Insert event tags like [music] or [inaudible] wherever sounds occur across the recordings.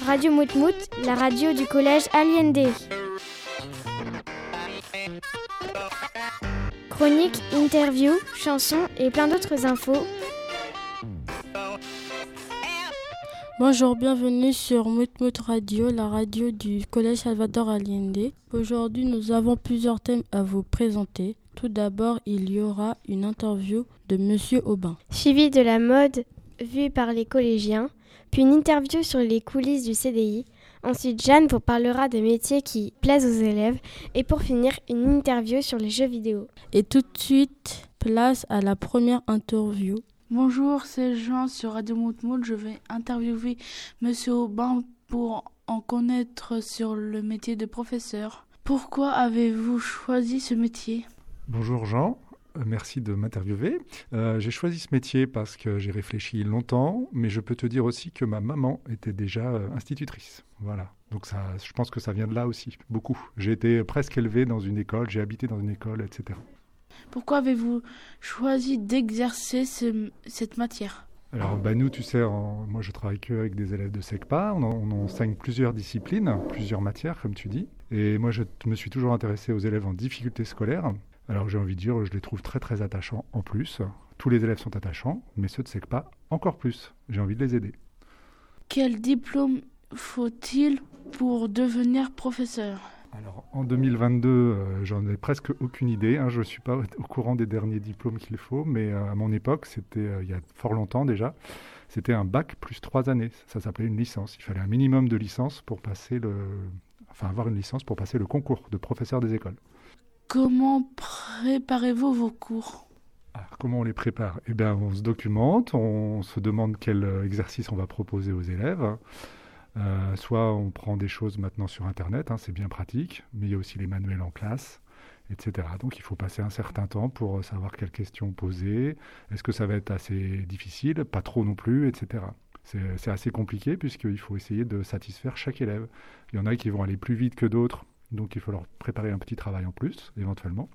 Radio Moutmout, la radio du collège Aliende. Chroniques, interviews, chansons et plein d'autres infos. Bonjour, bienvenue sur Moutmout Radio, la radio du collège Salvador Allende. Aujourd'hui, nous avons plusieurs thèmes à vous présenter. Tout d'abord, il y aura une interview de Monsieur Aubin. Suivi de la mode vue par les collégiens, puis une interview sur les coulisses du CDI. Ensuite, Jeanne vous parlera des métiers qui plaisent aux élèves. Et pour finir, une interview sur les jeux vidéo. Et tout de suite, place à la première interview. Bonjour, c'est Jean sur Radio Moutmout. Je vais interviewer Monsieur Aubin pour en connaître sur le métier de professeur. Pourquoi avez-vous choisi ce métier? Bonjour Jean, merci de m'interviewer. Euh, j'ai choisi ce métier parce que j'ai réfléchi longtemps, mais je peux te dire aussi que ma maman était déjà euh, institutrice. Voilà. Donc ça, je pense que ça vient de là aussi, beaucoup. J'ai été presque élevé dans une école, j'ai habité dans une école, etc. Pourquoi avez-vous choisi d'exercer cette matière? Alors, bah nous, tu sais, moi je travaille que avec des élèves de SECPA. On, on, enseigne plusieurs disciplines, plusieurs matières, comme tu dis. Et moi, je me suis toujours intéressé aux élèves en difficulté scolaire. Alors j'ai envie de dire, je les trouve très très attachants en plus. Tous les élèves sont attachants, mais ceux de SECPA encore plus. J'ai envie de les aider. Quel diplôme faut-il pour devenir professeur? Alors en 2022, euh, j'en ai presque aucune idée. Hein. Je ne suis pas [laughs] au courant des derniers diplômes qu'il faut, mais euh, à mon époque, c'était euh, il y a fort longtemps déjà, c'était un bac plus trois années. Ça s'appelait une licence. Il fallait un minimum de licence pour passer le, enfin avoir une licence pour passer le concours de professeur des écoles. Comment préparez-vous vos cours? Comment on les prépare? Eh bien, on se documente, on se demande quel euh, exercice on va proposer aux élèves. Euh, soit on prend des choses maintenant sur Internet, hein, c'est bien pratique, mais il y a aussi les manuels en classe, etc. Donc il faut passer un certain temps pour euh, savoir quelles questions poser. Est-ce que ça va être assez difficile? Pas trop non plus, etc. C'est assez compliqué puisqu'il faut essayer de satisfaire chaque élève. Il y en a qui vont aller plus vite que d'autres donc il faut leur préparer un petit travail en plus, éventuellement.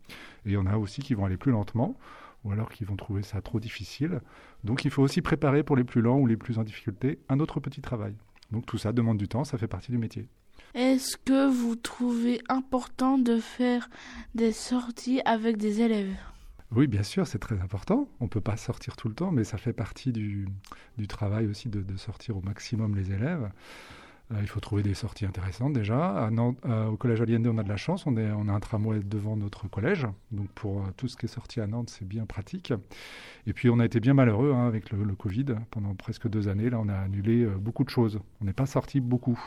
Et il y en a aussi qui vont aller plus lentement, ou alors qui vont trouver ça trop difficile. Donc il faut aussi préparer pour les plus lents ou les plus en difficulté un autre petit travail. Donc tout ça demande du temps, ça fait partie du métier. Est-ce que vous trouvez important de faire des sorties avec des élèves? Oui, bien sûr, c'est très important. On ne peut pas sortir tout le temps, mais ça fait partie du, travail aussi de, de, sortir au maximum les élèves. Euh, il faut trouver des sorties intéressantes déjà. Euh, au collège Allende, on a de la chance, on, est, on a un tramway devant notre collège. Donc pour euh, tout ce qui est sorti à Nantes, c'est bien pratique. Et puis on a été bien malheureux hein, avec le, Covid. Pendant presque deux années, là, on a annulé beaucoup de choses. On n'est pas sorti beaucoup.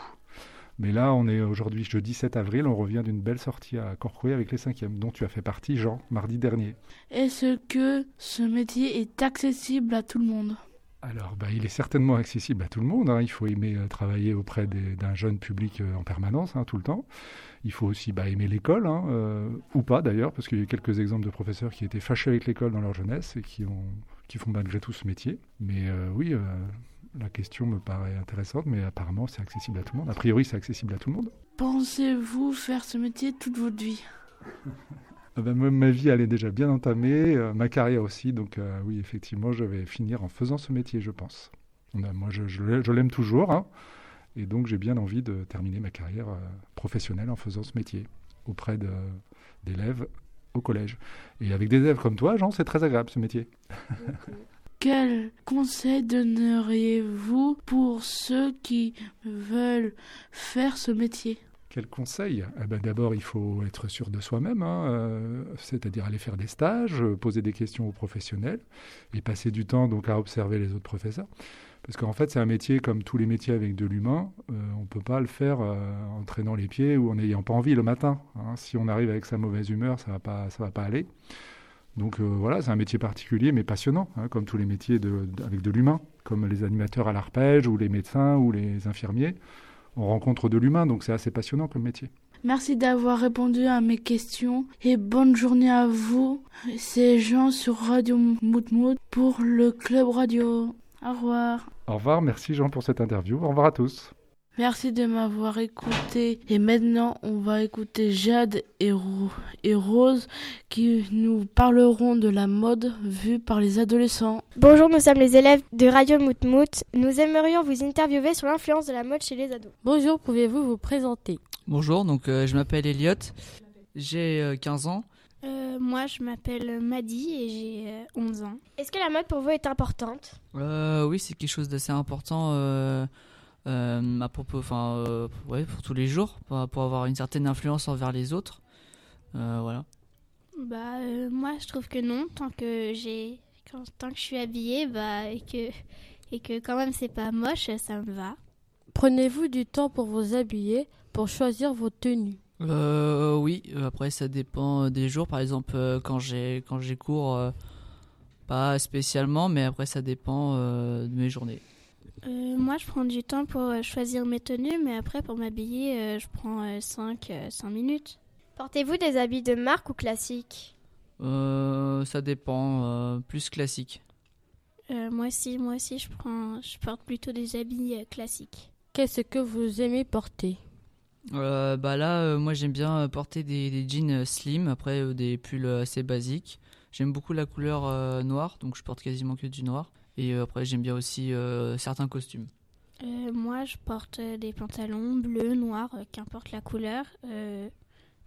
Mais là, on est aujourd'hui jeudi 7 avril, on revient d'une belle sortie à Corcoué avec les cinquièmes, dont tu as fait partie, Jean, mardi dernier. Est-ce que ce métier est accessible à tout le monde? Alors, bah, il est certainement accessible à tout le monde. Hein. Il faut aimer euh, travailler auprès d'un jeune public euh, en permanence, hein, tout le temps. Il faut aussi bah, aimer l'école, hein, euh, ou pas d'ailleurs, parce qu'il y a eu quelques exemples de professeurs qui étaient fâchés avec l'école dans leur jeunesse et qui, ont, qui font malgré tout ce métier. Mais oui, la question me paraît intéressante, mais apparemment c'est accessible à tout le monde. A priori, c'est accessible à tout le monde. Pensez-vous faire ce métier toute votre vie? [laughs] ben, ma vie, est déjà bien entamée, euh, ma carrière aussi. Donc euh, oui, effectivement, je vais finir en faisant ce métier, je pense. moi, je, l'aime toujours. Hein. et donc, j'ai bien envie de terminer ma carrière euh, professionnelle en faisant ce métier auprès d'élèves au collège. Et avec des élèves comme toi, Jean, c'est très agréable ce métier. [laughs] Quel conseil donneriez-vous pour ceux qui veulent faire ce métier? Quel conseil? Eh ben, D'abord, il faut être sûr de soi-même, hein, euh, c'est-à-dire aller faire des stages, poser des questions aux professionnels et passer du temps donc à observer les autres professeurs. Parce qu'en fait, c'est un métier comme tous les métiers avec de l'humain. Euh, on ne peut pas le faire euh, en traînant les pieds ou en n'ayant pas envie le matin. Hein. Si on arrive avec sa mauvaise humeur, ça ne va, pas, va pas aller. Donc voilà, c'est un métier particulier mais passionnant, hein, comme tous les métiers avec de l'humain, comme les animateurs à l'arpège ou les médecins ou les infirmiers on rencontre de l'humain, donc c'est assez passionnant comme métier. Merci d'avoir répondu à mes questions et bonne journée à vous. C'est Jean sur Radio Moutmout pour le Club Radio. Au revoir. Au revoir, merci Jean pour cette interview. Au revoir à tous. Merci de m'avoir écouté. Et maintenant, on va écouter Jade et, et, Rose qui nous parleront de la mode vue par les adolescents. Bonjour, nous sommes les élèves de Radio Moutmout. Nous aimerions vous interviewer sur l'influence de la mode chez les ados. Bonjour, pouvez-vous vous présenter? Bonjour, donc euh, je m'appelle Elliot, j'ai 15 euh, ans. Euh, moi, je m'appelle Maddy et j'ai 11 ans. Est-ce que la mode pour vous est importante? Oui, c'est quelque chose d'assez important à propos, enfin, ouais, pour tous les jours, pour, avoir une certaine influence envers les autres. voilà. Bah, moi, je trouve que non, tant que j'ai, tant que je suis habillée, bah, et que, et que quand même c'est pas moche, ça me va. Prenez-vous du temps pour vous habiller, pour choisir vos tenues? Euh, Oui, euh, après ça dépend euh, des jours. Par exemple, euh, quand j'ai quand j'ai cours, pas spécialement, mais après ça dépend de mes journées. Moi, je prends du temps pour choisir mes tenues, mais après pour m'habiller, je prends 5, 5 minutes. Portez-vous des habits de marque ou classiques? Ça dépend, plus classique. moi aussi, moi aussi, je prends, je porte plutôt des habits classiques. Qu'est-ce que vous aimez porter? Euh, bah là, euh, moi j'aime bien porter des, jeans euh, slim, après des pulls assez basiques. J'aime beaucoup la couleur noire, donc je porte quasiment que du noir. Et après j'aime bien aussi certains costumes. moi je porte des pantalons bleus, noirs, qu'importe la couleur.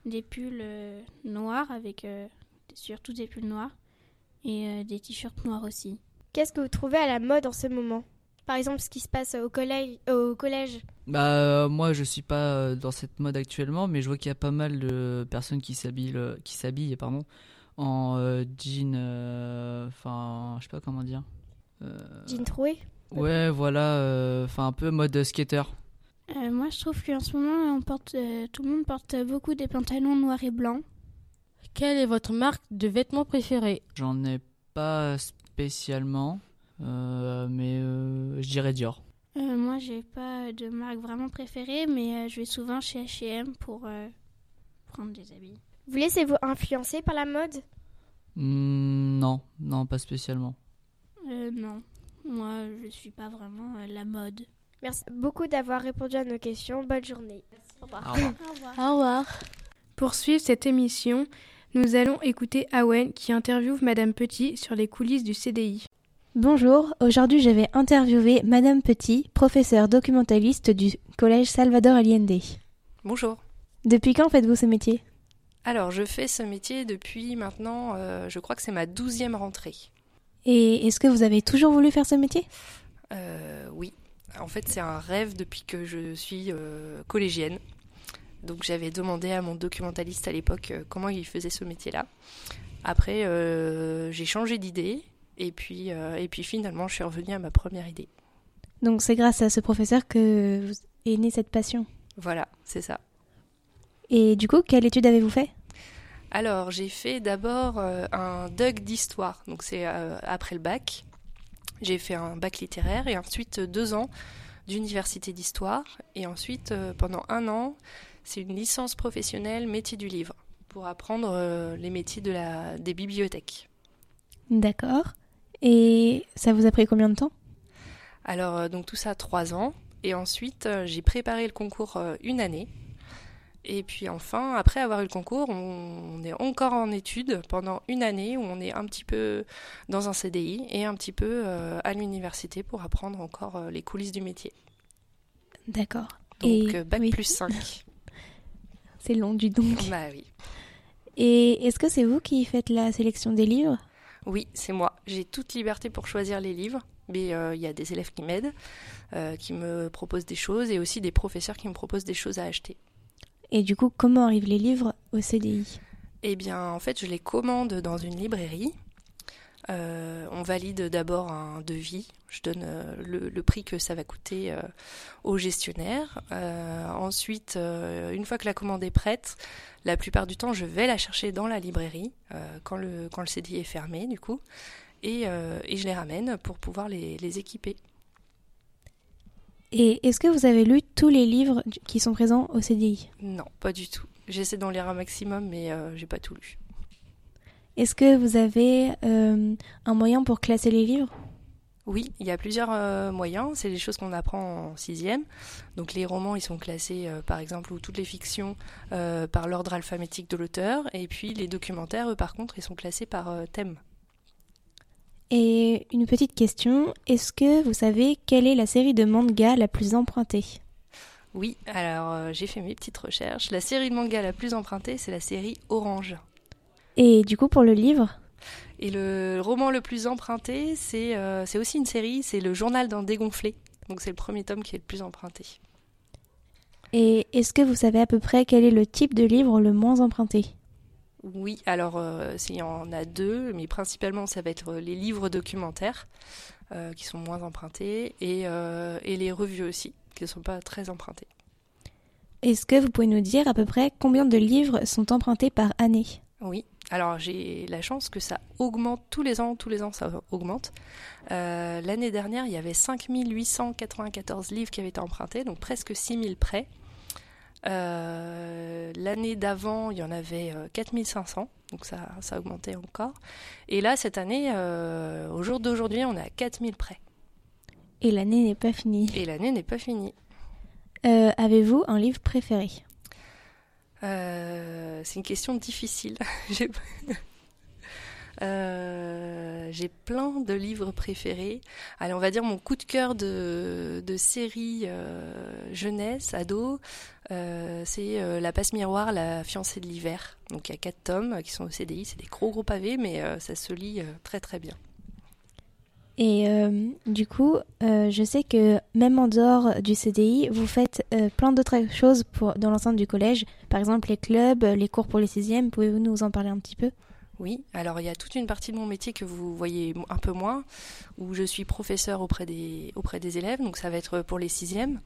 des pulls noirs avec surtout des pulls noirs. Et des t-shirts noirs aussi. Qu'est-ce que vous trouvez à la mode en ce moment? Par exemple, ce qui se passe au collège, au collège Bah euh, moi je suis pas euh, dans cette mode actuellement, mais je vois qu'il y a pas mal de personnes qui s'habillent, euh, qui s'habillent pardon, en jean, enfin je sais pas comment dire. Jean troué Ouais voilà, enfin un peu mode skater. moi je trouve qu'en ce moment on porte, tout le monde porte beaucoup des pantalons noirs et blancs. Quelle est votre marque de vêtements préférée? J'en ai pas spécialement. Euh, mais euh, je dirais Dior. Euh, moi, j'ai pas de marque vraiment préférée, mais je vais souvent chez H&M pour prendre des habits. Vous laissez-vous influencer par la mode? Hmm, Non, non, pas spécialement. Non, moi, je suis pas vraiment la mode. Merci beaucoup d'avoir répondu à nos questions. Bonne journée. Au revoir. Au revoir. Au revoir. Pour suivre cette émission, nous allons écouter Awen qui interviewe Madame Petit sur les coulisses du CDI. Bonjour, aujourd'hui je vais interviewer Madame Petit, professeure documentaliste du Collège Salvador Allende. Bonjour. Depuis quand faites-vous ce métier? Alors je fais ce métier depuis maintenant, euh, je crois que c'est ma douzième rentrée. Et est-ce que vous avez toujours voulu faire ce métier? Euh, Oui, en fait c'est un rêve depuis que je suis euh, collégienne. Donc j'avais demandé à mon documentaliste à l'époque comment il faisait ce métier-là. Après, j'ai changé d'idée et puis, euh, et puis finalement, je suis revenue à ma première idée. Donc c'est grâce à ce professeur que est née cette passion? Voilà, c'est ça. Et du coup, quelle étude avez-vous fait? Alors, j'ai fait d'abord euh, un DUG d'histoire, donc c'est euh, après le bac. J'ai fait un bac littéraire et ensuite deux ans d'université d'histoire. Et ensuite, pendant un an, c'est une licence professionnelle métier du livre pour apprendre les métiers de la, des bibliothèques. D'accord. Et ça vous a pris combien de temps? Alors, euh, donc tout ça, trois ans. Et ensuite, euh, j'ai préparé le concours euh, une année. Et puis enfin, après avoir eu le concours, on, est encore en études pendant une année où on est un petit peu dans un CDI et un petit peu à l'université pour apprendre encore les coulisses du métier. D'accord. Donc bac plus 5. [laughs] C'est long du donc. Bah oui. Et est-ce que c'est vous qui faites la sélection des livres? Oui, c'est moi. J'ai toute liberté pour choisir les livres, mais euh, il y a des élèves qui m'aident, euh, qui me proposent des choses, et aussi des professeurs qui me proposent des choses à acheter. Et du coup, comment arrivent les livres au CDI Eh bien, en fait, je les commande dans une librairie. Euh, on valide d'abord un devis. Je donne le, prix que ça va coûter au gestionnaire. ensuite, une fois que la commande est prête, la plupart du temps, je vais la chercher dans la librairie euh, quand, le, CDI est fermé, du coup, et, euh, je les ramène pour pouvoir les équiper. Et est-ce que vous avez lu tous les livres qui sont présents au CDI Non, pas du tout. J'essaie d'en lire un maximum, mais euh, j'ai pas tout lu. Est-ce que vous avez un moyen pour classer les livres? Oui, il y a plusieurs euh, moyens. C'est des choses qu'on apprend en sixième. Donc les romans, ils sont classés, euh, par exemple, ou toutes les fictions euh, par l'ordre alphabétique de l'auteur. Et puis les documentaires, eux, par contre, ils sont classés par thème. Et une petite question, est-ce que vous savez quelle est la série de manga la plus empruntée? Oui, alors j'ai fait mes petites recherches. La série de manga la plus empruntée, c'est la série Orange. Et du coup, pour le livre? Et le roman le plus emprunté, euh, c'est aussi une série, c'est Le Journal d'un dégonflé. Donc c'est le premier tome qui est le plus emprunté. Et est-ce que vous savez à peu près quel est le type de livre le moins emprunté? Oui, alors euh, il y en a deux, mais principalement ça va être les livres documentaires euh, qui sont moins empruntés et, et les revues aussi, qui ne sont pas très empruntées. Est-ce que vous pouvez nous dire à peu près combien de livres sont empruntés par année? Oui, alors j'ai la chance que ça augmente tous les ans, tous les ans ça augmente. Euh, l'année dernière, il y avait 5894 livres qui avaient été empruntés, donc presque 6000 prêts. Euh, l'année d'avant, il y en avait 4500, euh, donc ça, ça a augmenté encore. Et là, cette année, au jour d'aujourd'hui, on est à 4000 prêts. Et l'année n'est pas finie. Et l'année n'est pas finie. Avez-vous un livre préféré? Euh, c'est une question difficile. [laughs] Euh, j'ai plein de livres préférés. Allez, on va dire mon coup de cœur de, série euh, jeunesse, ado, c'est La passe miroir, La fiancée de l'hiver. Donc il y a quatre tomes qui sont au CDI, c'est des gros gros pavés, mais ça se lit très très bien. Et euh, du coup, euh, je sais que même en dehors du CDI, vous faites euh, plein d'autres choses dans l'enceinte du collège. Par exemple, les clubs, les cours pour les sixièmes. Pouvez-vous nous en parler un petit peu? Oui, alors il y a toute une partie de mon métier que vous voyez un peu moins, où je suis professeur auprès des, élèves. Donc ça va être pour les sixièmes,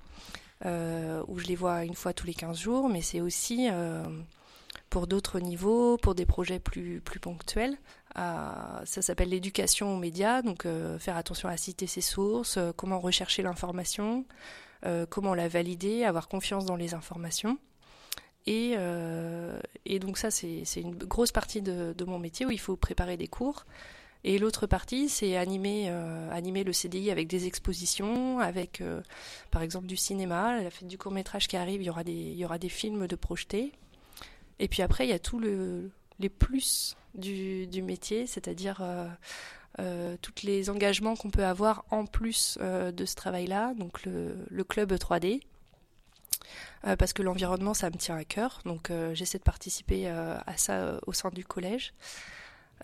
où je les vois une fois tous les 15 jours. Mais c'est aussi pour d'autres niveaux, pour des projets plus, ponctuels ça s'appelle l'éducation aux médias, donc euh, faire attention à citer ses sources, euh, comment rechercher l'information, euh, comment la valider, avoir confiance dans les informations. Et, et donc ça, c'est une grosse partie de, mon métier où il faut préparer des cours. Et l'autre partie, c'est animer, animer le CDI avec des expositions, avec par exemple du cinéma. La fête du court métrage qui arrive, il y aura des, films de projetés. Et puis après, il y a tout le, les plus du, métier, c'est-à-dire euh, euh, tous les engagements qu'on peut avoir en plus euh, de ce travail-là, donc le, club 3D. Parce que l'environnement, ça me tient à cœur, donc j'essaie de participer à ça au sein du collège.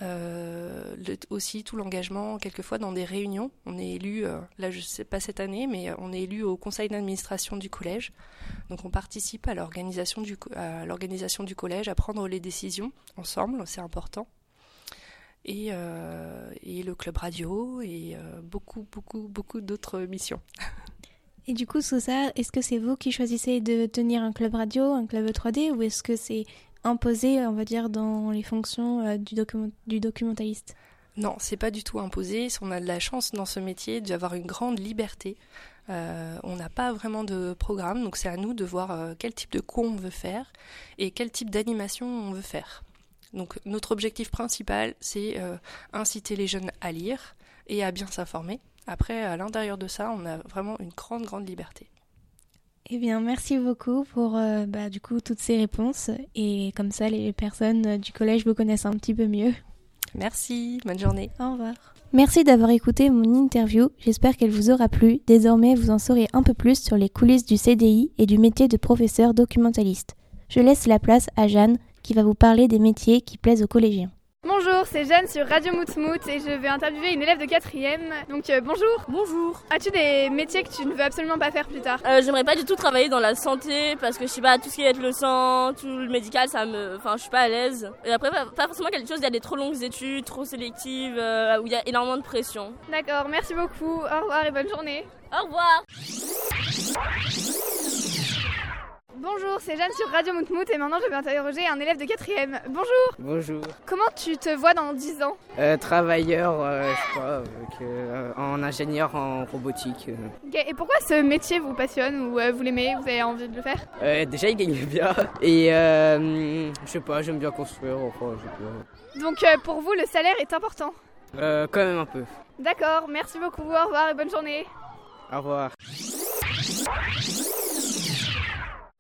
Euh, aussi tout l'engagement quelquefois dans des réunions. On est élu, euh, là je sais pas cette année, mais on est élu au conseil d'administration du collège. Donc on participe à l'organisation du, collège, à prendre les décisions ensemble, c'est important. Euh, et, le club radio et beaucoup, beaucoup, beaucoup d'autres missions. [laughs] Et du coup, sous ça, est-ce que c'est vous qui choisissez de tenir un club radio, un club 3D, ou est-ce que c'est imposé, on va dire, dans les fonctions euh, du, du documentaliste? Non, c'est pas du tout imposé. On a de la chance dans ce métier d'avoir une grande liberté. Euh, on n'a pas vraiment de programme, donc c'est à nous de voir euh, quel type de cours on veut faire et quel type d'animation on veut faire. Donc notre objectif principal, c'est inciter les jeunes à lire et à bien s'informer. Après, à l'intérieur de ça, on a vraiment une grande, grande liberté. Eh bien, merci beaucoup pour euh, bah, du coup toutes ces réponses et comme ça les personnes du collège vous connaissent un petit peu mieux. Merci, bonne journée. Au revoir. Merci d'avoir écouté mon interview, j'espère qu'elle vous aura plu. Désormais, vous en saurez un peu plus sur les coulisses du CDI et du métier de professeur documentaliste. Je laisse la place à Jeanne qui va vous parler des métiers qui plaisent aux collégiens. Bonjour, c'est Jeanne sur Radio Moutmout et je vais interviewer une élève de 4ème. Donc euh, bonjour. Bonjour. As-tu des métiers que tu ne veux absolument pas faire plus tard euh, J'aimerais pas du tout travailler dans la santé parce que je sais pas, tout ce qui est le sang, tout le médical, ça me. Enfin, je suis pas à l'aise. Et après, pas, forcément quelque chose, il y a des trop longues études, trop sélectives, euh, où il y a énormément de pression. D'accord, merci beaucoup. Au revoir et bonne journée. Au revoir. Bonjour, c'est Jeanne sur Radio Moutmout et maintenant je vais interroger un élève de 4ème. Bonjour Bonjour Comment tu te vois dans 10 ans? Euh, Travailleur, euh, je crois, euh, en ingénieur en robotique. Et pourquoi ce métier vous passionne ou vous l'aimez, vous avez envie de le faire? Déjà il gagne bien et je sais pas, j'aime bien construire. Enfin, Donc pour vous le salaire est important? Euh, quand même un peu. D'accord, merci beaucoup, au revoir et bonne journée. Au revoir.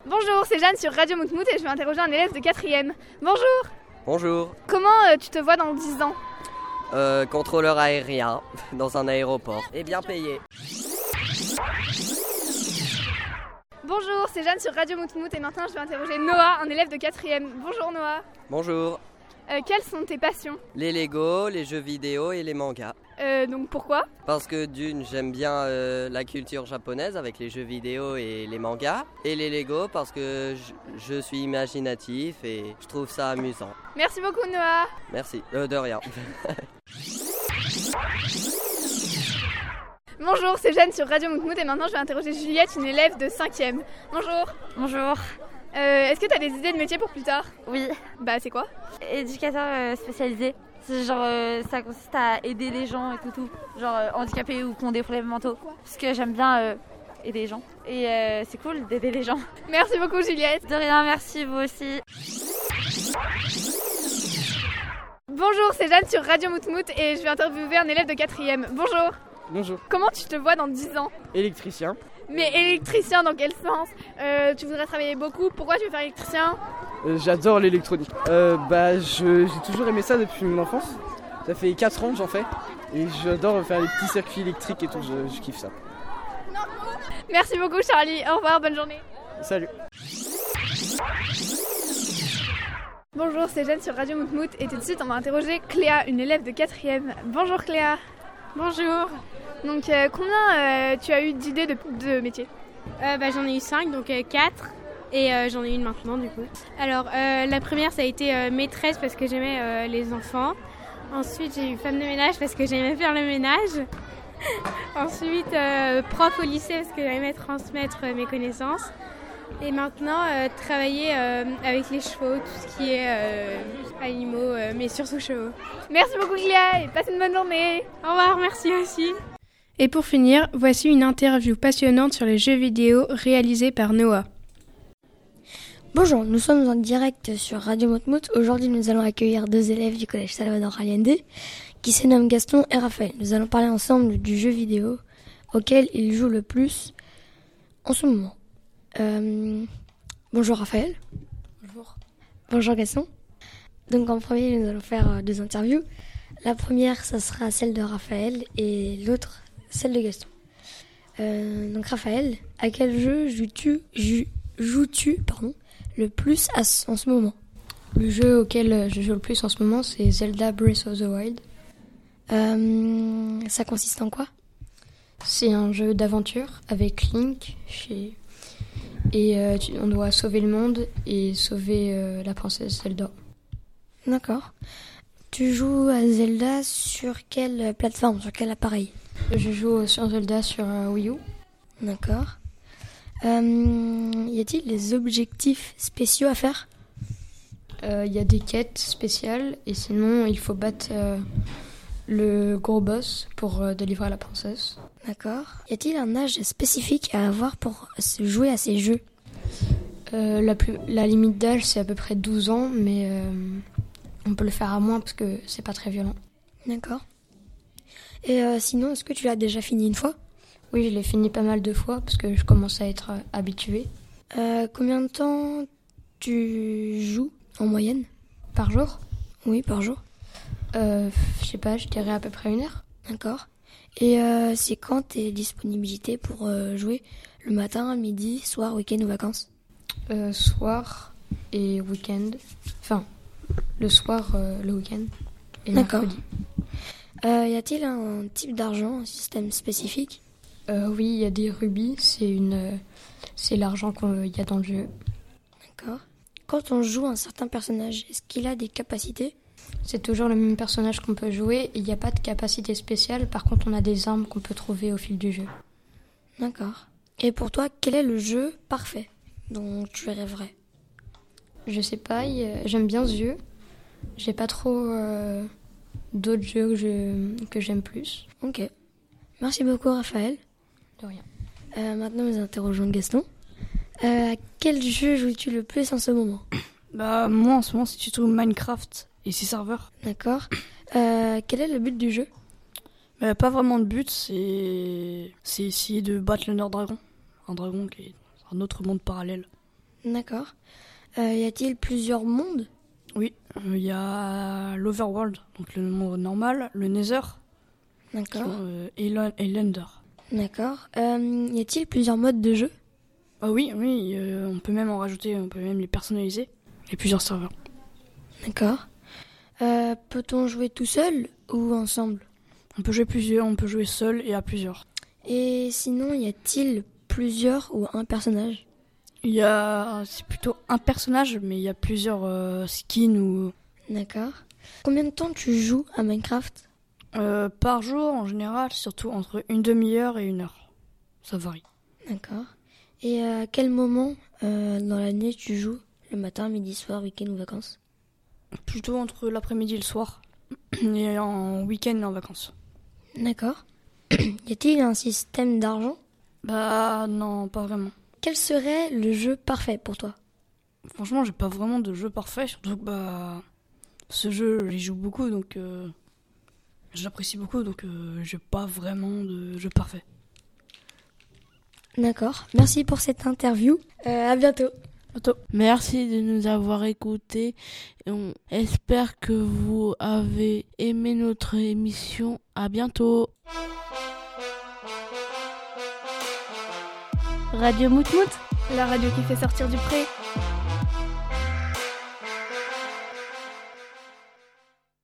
Bonjour, c'est Jeanne sur Radio Moutmout et je vais interroger un élève de 4ème. Bonjour Bonjour, Comment euh, tu te vois dans 10 ans? Euh, contrôleur aérien dans un aéroport. Et bien payé. Bonjour, c'est Jeanne sur Radio Moutmout et maintenant je vais interroger Noah, un élève de 4ème. Bonjour Noah Bonjour, Euh, Quelles sont tes passions les Lego, les jeux vidéo et les mangas. Euh, Donc pourquoi Parce que d'une, j'aime bien euh, la culture japonaise avec les jeux vidéo et les mangas. Et les Lego parce que je, je suis imaginatif et je trouve ça amusant. Merci beaucoup Noah Merci, Euh, de rien. [laughs] Bonjour, c'est Jeanne sur Radio Moutmout et maintenant je vais interroger Juliette, une élève de 5ème. Bonjour Bonjour. Euh, Est-ce que tu as des idées de métier pour plus tard? Oui. Bah c'est quoi? Éducateur euh, spécialisé. C'est genre euh, ça consiste à aider les gens et tout tout. Genre euh, handicapés ou qui ont des problèmes mentaux. Parce que j'aime bien euh, aider les gens. Et euh, c'est cool d'aider les gens. [laughs] Merci beaucoup Juliette De rien, merci vous aussi. Bonjour, c'est Jeanne sur Radio Moutmout et je vais interviewer un élève de 4ème. Bonjour Bonjour. Comment tu te vois dans 10 ans? Électricien. Mais électricien dans quel sens Euh, Tu voudrais travailler beaucoup Pourquoi tu veux faire électricien Euh, J'adore l'électronique. Euh, bah, je- j'ai toujours aimé ça depuis mon enfance. Ça fait 4 ans que j'en fais. Et j'adore faire les petits circuits électriques et tout. Je, je kiffe ça. Merci beaucoup Charlie, au revoir, bonne journée. Salut. Bonjour, c'est Jeanne sur Radio Moutmout et tout de suite on va interroger Cléa, une élève de 4ème. Bonjour Cléa. Bonjour. Donc euh, combien euh, tu as eu d'idées de, de métier Euh, bah, j'en ai eu 5, donc 4. Et j'en ai une maintenant du coup. Alors la première ça a été maîtresse parce que j'aimais les enfants. Ensuite j'ai eu femme de ménage parce que j'aimais faire le ménage. [laughs] Ensuite prof au lycée parce que j'aimais transmettre mes connaissances. Et maintenant euh, travailler euh, avec les chevaux, tout ce qui est euh, animaux, mais surtout chevaux. Merci beaucoup Cléa et passe une bonne journée. Au revoir, merci aussi. Et pour finir, voici une interview passionnante sur les jeux vidéo réalisée par Noah. Bonjour, nous sommes en direct sur Radio Moutmout. Aujourd'hui, nous allons accueillir deux élèves du collège Salvador Allende qui se nomment Gaston et Raphaël. Nous allons parler ensemble du jeu vidéo auquel ils jouent le plus en ce moment. Euh, bonjour Raphaël. Bonjour. Bonjour Gaston. Donc en premier, nous allons faire euh, deux interviews. La première, ça sera celle de Raphaël et l'autre, celle de Gaston. Euh, donc Raphaël, à quel jeu joues-tu jou- joues-tu pardon, le plus à en ce moment? Le jeu auquel je joue le plus en ce moment, c'est Zelda Breath of the Wild. Euh, ça consiste en quoi? C'est un jeu d'aventure avec Link chez... et euh, tu- on doit sauver le monde et sauver la princesse Zelda. D'accord. Tu joues à Zelda sur quelle plateforme, sur quel appareil? Je joue sur Zelda sur euh, Wii U. D'accord. Euh, y a-t-il des objectifs spéciaux à faire? Euh, Il y a des quêtes spéciales et sinon il faut battre euh, le gros boss pour euh, délivrer la princesse. D'accord. Y a-t-il un âge spécifique à avoir pour se jouer à ces jeux? Euh, la, plus- la limite d'âge c'est à peu près 12 ans mais euh, on peut le faire à moins parce que c'est pas très violent. D'accord. Et euh, sinon, est-ce que tu l'as déjà fini une fois? Oui, je l'ai fini pas mal de fois parce que je commence à être euh, habituée. Euh, combien de temps tu joues en moyenne? Par jour? Oui, par jour. Euh, je sais pas, je dirais à peu près une heure. D'accord. Et euh, c'est quand tes disponibilités pour euh, jouer? Le matin, midi, soir, week-end ou vacances? Soir et week-end. Enfin, le soir, le week-end. Et D'accord. mercredi. Euh, y a-t-il un type d'argent, un système spécifique Euh, oui, il y a des rubis, c'est une, euh, c'est l'argent qu'il y a dans le jeu. D'accord. Quand on joue un certain personnage, est-ce qu'il a des capacités C'est toujours le même personnage qu'on peut jouer, il n'y a pas de capacité spéciale, par contre on a des armes qu'on peut trouver au fil du jeu. D'accord. Et pour toi, quel est le jeu parfait dont tu rêverais Je sais pas, j'aime bien ce jeu. J'ai pas trop euh, d'autres jeux que, je- que j'aime plus. Ok. Merci beaucoup, Raphaël. De rien. Euh, maintenant, nous interrogeons Gaston. Euh, à quel jeu joues-tu le plus en ce moment [coughs] Bah, moi en ce moment, c'est surtout Minecraft et ses serveurs. D'accord. Euh, quel est le but du jeu Euh, Pas vraiment de but, c'est c'est essayer de battre le Nord Dragon. Un dragon qui est un autre monde parallèle. D'accord. Euh, y a-t-il plusieurs mondes Oui, euh, il y a l'Overworld, donc le monde normal, le Nether D'accord. euh, et l'Un- et l'Under. D'accord. Euh, y a-t-il plusieurs modes de jeu? Ah oui, oui, euh, on peut même en rajouter, on peut même les personnaliser. Et plusieurs serveurs. D'accord. Peut-on jouer tout seul ou ensemble? On peut jouer plusieurs, on peut jouer seul et à plusieurs. Et sinon, y a-t-il plusieurs ou un personnage? Il y a, c'est plutôt un personnage, mais il y a plusieurs euh, skins ou. D'accord. Combien de temps tu joues à Minecraft? Euh, par jour en général, surtout entre une demi-heure et une heure. Ça varie. D'accord. Et à quel moment euh, dans l'année tu joues? Le matin, midi, soir, week-end ou vacances? Plutôt entre l'après-midi et le soir. [clears throat] Et en week-end et en vacances. D'accord. [clears throat] y a-t-il un système d'argent? Bah non, pas vraiment. Quel serait le jeu parfait pour toi? Franchement, j'ai pas vraiment de jeu parfait, surtout que bah ce jeu, j'y joue beaucoup, donc euh, j'apprécie beaucoup, donc euh, j'ai pas vraiment de jeu parfait. D'accord. Merci pour cette interview. Euh, à bientôt. Merci de nous avoir écoutés. Et on espère que vous avez aimé notre émission. À bientôt. Radio Moutmout La radio qui fait sortir du pré.